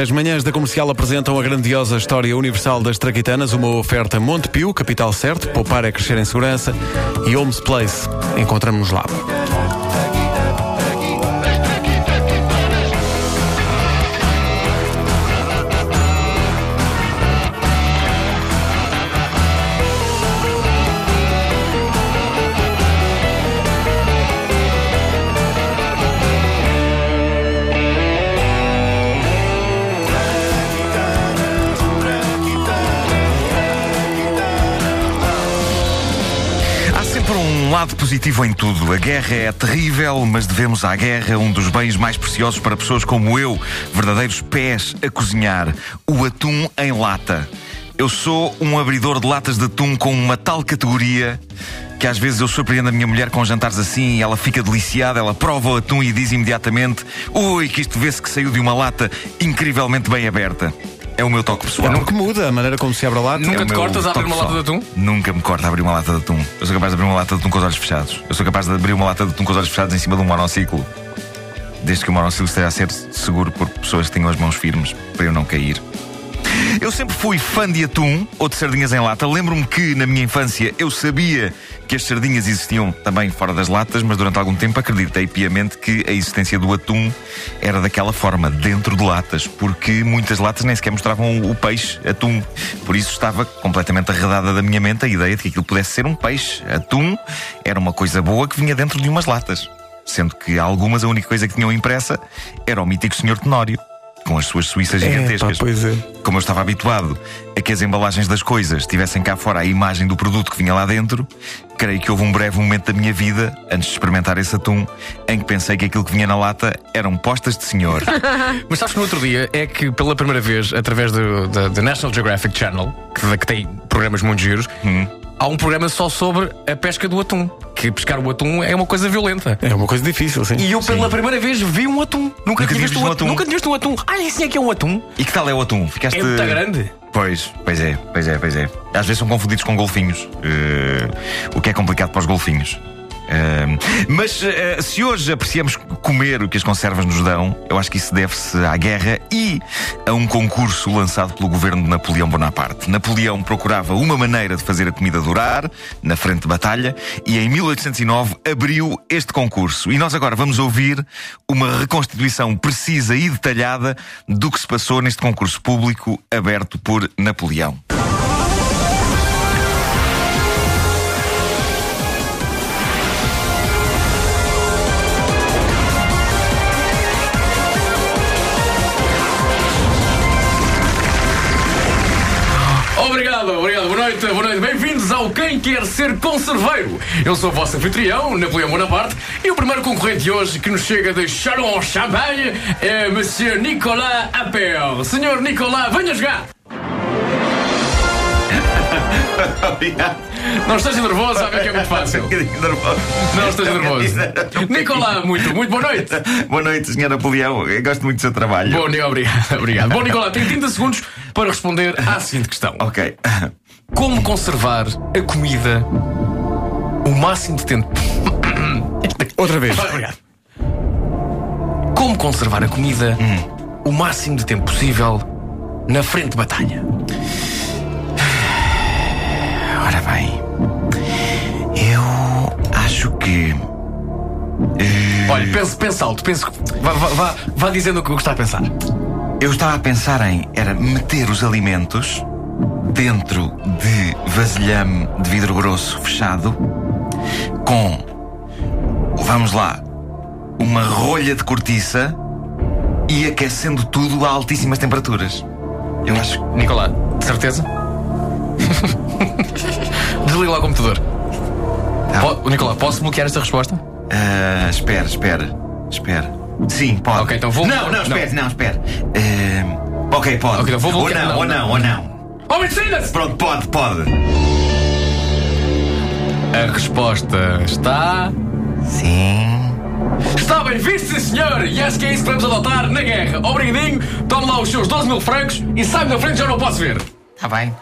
As manhãs da comercial apresentam a grandiosa história universal das Traquitanas, uma oferta Montepio, capital certo, poupar é crescer em segurança, e Holmes Place. Encontramos-nos lá. Lado positivo em tudo. A guerra é terrível, mas devemos à guerra um dos bens mais preciosos para pessoas como eu, verdadeiros pés a cozinhar: o atum em lata. Eu sou um abridor de latas de atum com uma tal categoria que às vezes eu surpreendo a minha mulher com jantares assim e ela fica deliciada, ela prova o atum e diz imediatamente: Ui, que isto vê-se que saiu de uma lata incrivelmente bem aberta. É o meu toque pessoal. Nunca muda a maneira como se abre a lata. Nunca É te cortas a abrir uma lata de pessoal. atum? Nunca me corta a abrir uma lata de atum. Eu sou capaz de abrir uma lata de atum com os olhos fechados. Eu sou capaz de abrir uma lata de atum com os olhos fechados em cima de um monociclo. Desde que o monociclo esteja a ser seguro por pessoas que tenham as mãos firmes, para eu não cair. Eu sempre fui fã de atum ou de sardinhas em lata. Lembro-me que, na minha infância, eu sabia que as sardinhas existiam também fora das latas, mas durante algum tempo acreditei piamente que a existência do atum era daquela forma, dentro de latas, porque muitas latas nem sequer mostravam o peixe, atum. Por isso estava completamente arredada da minha mente a ideia de que aquilo pudesse ser um peixe. Atum era uma coisa boa que vinha dentro de umas latas. Sendo que algumas a única coisa que tinham impressa era o mítico Senhor Tenório, com as suas suíças É, gigantescas. pá, pois é. Como eu estava habituado a que as embalagens das coisas tivessem cá fora a imagem do produto que vinha lá dentro, creio que houve um breve momento da minha vida, antes de experimentar esse atum, em que pensei que aquilo que vinha na lata eram postas de senhor. Mas sabes que no outro dia é que pela primeira vez, através do, da, da National Geographic Channel, que, que tem programas muito giros, há um programa só sobre a pesca do atum. Que pescar o atum é uma coisa violenta. É uma coisa difícil, sim. E eu pela primeira vez vi um atum. Nunca, tinha tinhas visto um um atum. atum? Nunca tinha visto um atum. Ah, isso é que é um atum. e que tal é o atum? Ficaste. É muito grande. Pois, pois é, pois é, pois é. Às vezes são confundidos com golfinhos, eh, o que é complicado para os golfinhos. Mas eh, se hoje apreciamos comer o que as conservas nos dão, eu acho que isso deve-se à guerra e a um concurso lançado pelo governo de Napoleão Bonaparte. Napoleão procurava uma maneira de fazer a comida durar na frente de batalha e em 1809 abriu este concurso. E nós agora vamos ouvir uma reconstituição precisa e detalhada do que se passou neste concurso público aberto por Napoleão. Obrigado, obrigado. Boa noite, boa noite. Bem-vindos ao Quem Quer Ser Conserveiro. Eu sou o vosso anfitrião, Napoleão Bonaparte, e o primeiro concorrente de hoje que nos chega de Chalon-Champagne é Monsieur Nicolas Appel. Senhor Nicolas, venha jogar! Não esteja nervoso, sabe que é muito fácil. Não esteja nervoso. Nicolas, muito, muito boa noite. Boa noite, Sr. Napoleão. Eu gosto muito do seu trabalho. Bom, obrigado, obrigado. Bom, Nicolas, tem 30 segundos para responder à seguinte questão: Ok. Como conservar a comida o máximo de tempo? Outra vez. Obrigado. Como conservar a comida o máximo de tempo possível na frente de batalha? Ora bem. Eu acho que. eh, Olha, pense, pense alto, pense, vá, vá, vá, vá dizendo o que está a pensar. Eu estava a pensar em era meter os alimentos dentro de vasilhame de vidro grosso fechado com vamos lá uma rolha de cortiça e aquecendo tudo a altíssimas temperaturas. Eu acho que Nicolas, de certeza? Desliga lá o computador. Tá. Po- Nicolas, posso bloquear esta resposta? Ah, espera, espera, espera. Sim, pode. Ok, então vou- Não, não, espera, não, espera. Ah, ok, pode. Ok, então vou ou não, ou não, ou não. Homem, decida-se! Pronto, pode, pode. A resposta está. Sim. Está bem visto, sim senhor! E acho que é isso que vamos adotar na guerra. Obrigadinho, tome lá os seus 12 mil francos e sai da frente, já não posso ver. Está bem.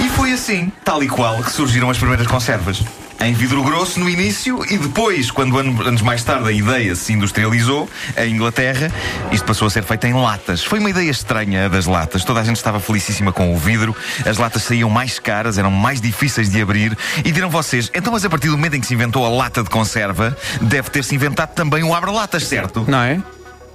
E foi assim, tal e qual, que surgiram as primeiras conservas. Em vidro grosso no início e depois, quando anos mais tarde a ideia se industrializou, em Inglaterra, isto passou a ser feito em latas. Foi uma ideia estranha a das latas. Toda a gente estava felicíssima com o vidro. As latas saíam mais caras, eram mais difíceis de abrir. E dirão vocês, então, mas a partir do momento em que se inventou a lata de conserva, deve ter-se inventado também o abre-latas, certo? Não é?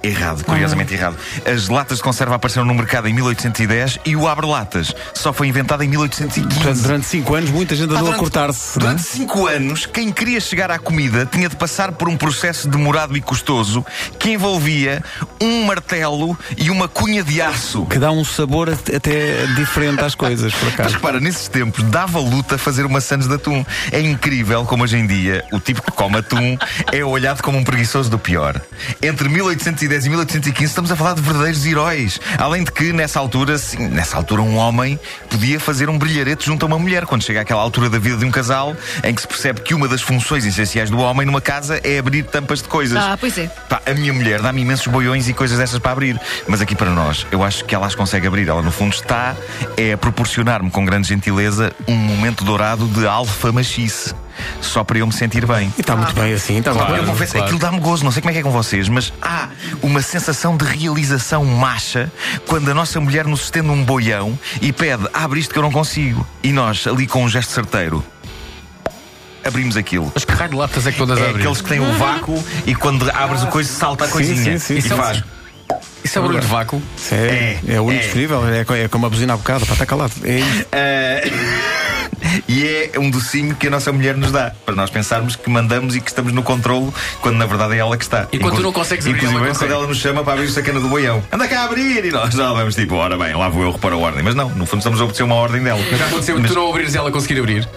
Errado, curiosamente errado. As latas de conserva apareceram no mercado em 1810 e o abre-latas só foi inventado em 1815. Portanto, durante 5 anos, muita gente andou a cortar-se. é? Durante 5 anos, quem queria chegar à comida tinha de passar por um processo demorado e custoso que envolvia um martelo e uma cunha de aço. Que dá um sabor at- até diferente às coisas, por Mas acaso. repara, nesses tempos dava luta fazer uma Sandes de atum. É incrível como hoje em dia o tipo que come atum é olhado como um preguiçoso do pior. Entre 1810 e 1815 estamos a falar de verdadeiros heróis. Além de que, nessa altura, sim, nessa altura, um homem podia fazer um brilharete junto a uma mulher. Quando chega àquela altura da vida de um casal em que se percebe que uma das funções essenciais do homem numa casa é abrir tampas de coisas. Ah, pois é. Pá, a minha mulher dá-me imensos boiões e coisas dessas para abrir. Mas aqui para nós, eu acho que ela as consegue abrir. Ela, no fundo, está é a proporcionar-me com grande gentileza um momento dourado de alfa machice. Só para eu me sentir bem. E está muito bem assim, está muito eu bem. confesso, claro. aquilo dá-me gozo, não sei como é que é com vocês, mas há uma sensação de realização macha quando a nossa mulher nos estende um boião e pede, abre isto que eu não consigo. E nós, ali com um gesto certeiro, abrimos aquilo. Mas que raio de latas é que todas É abrem? aqueles que têm o vácuo e quando abres o coisa salta a coisinha. sim, sim, e sim. faz. Isso é barulho de vácuo. Isso É, é, o único É. disponível, é, é como a buzina há bocado, para estar calado. É isto. Ah, e é um docinho que a nossa mulher nos dá para nós pensarmos que mandamos e que estamos no controlo quando na verdade é ela que está. E quando tu não consegues abrir, Inclusive ela quando consegue. ela nos chama para abrir o sacana do boião. Anda cá a abrir! E nós já vamos tipo, ora bem, lá vou eu repor a ordem. Mas não, no fundo estamos a obedecer uma ordem dela. Já aconteceu Mas, tu não abrires e ela conseguir abrir.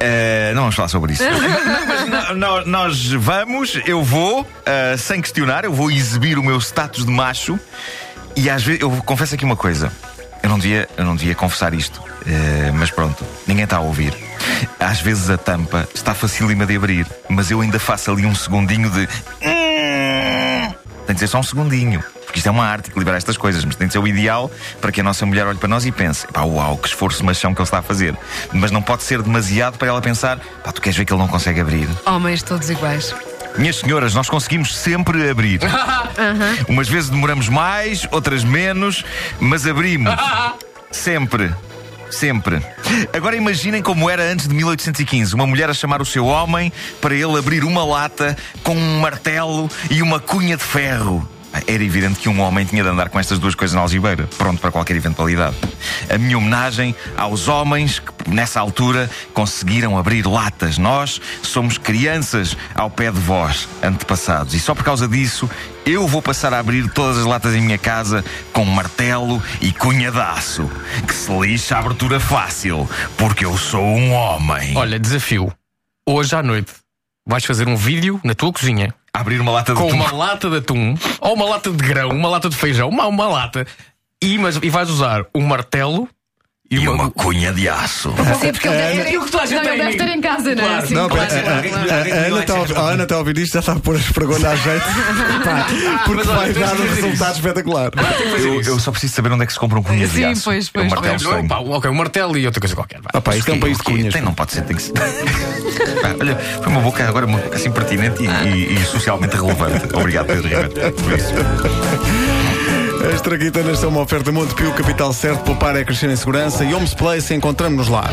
ah, não vamos falar sobre isso. No- nós vamos, eu vou, ah, sem questionar, eu vou exibir o meu status de macho e às vezes, eu confesso aqui uma coisa. Não devia, eu não devia confessar isto, eh, mas pronto, ninguém está a ouvir. Às vezes a tampa está facílima de abrir, mas eu ainda faço ali um segundinho de. Tem de ser só um segundinho. Porque isto é uma arte, equilibrar estas coisas, mas tem de ser o ideal para que a nossa mulher olhe para nós e pense: pá, uau, que esforço machão que ele está a fazer. Mas não pode ser demasiado para ela pensar: pá, tu queres ver que ele não consegue abrir? Homens todos iguais. Minhas senhoras, nós conseguimos sempre abrir. Umas vezes demoramos mais, outras menos, mas abrimos. Sempre. Sempre. Agora imaginem como era antes de 1815. Uma mulher a chamar o seu homem para ele abrir uma lata com um martelo e uma cunha de ferro. Era evidente que um homem tinha de andar com estas duas coisas na algibeira, pronto para qualquer eventualidade. A minha homenagem aos homens que, nessa altura, conseguiram abrir latas. Nós somos crianças ao pé de vós, antepassados. E só por causa disso, eu vou passar a abrir todas as latas em minha casa com martelo e cunha de aço. Que se lixa a abertura fácil, porque eu sou um homem. Olha, desafio. Hoje à noite vais fazer um vídeo na tua cozinha Abrir uma lata de com atum. uma lata de atum, ou uma lata de grão, uma lata de feijão, uma, uma lata, e, mas, e vais usar um martelo e, E uma cunha de aço. Sim, porque ele deve, É o que toda a gente não, ele deve ter em casa, não é? Claro. Sim, Não, claro, pera, claro, a, Ana está a ouvir- a ouvir isto já está a pôr as perguntas à jeito. Pá, porque vai dar um resultado isso. espetacular. Eu, eu só preciso saber onde é que se compra um cunha de Sim, aço. pois, É pois. um martelo Ok, estranho. pá, ok, um martelo e outra coisa qualquer. vai. Ah, pá, isto é um país de cunhas. Tem, não pode ser, tem que ser. Pá, olha, foi uma boca agora uma boca assim pertinente e, e- e socialmente relevante. Obrigado, Pedro Ribeiro. Por isso. As traquitanas são uma oferta Montepio, capital certo, poupar é crescer em segurança e Homes Place, encontramos-nos lá.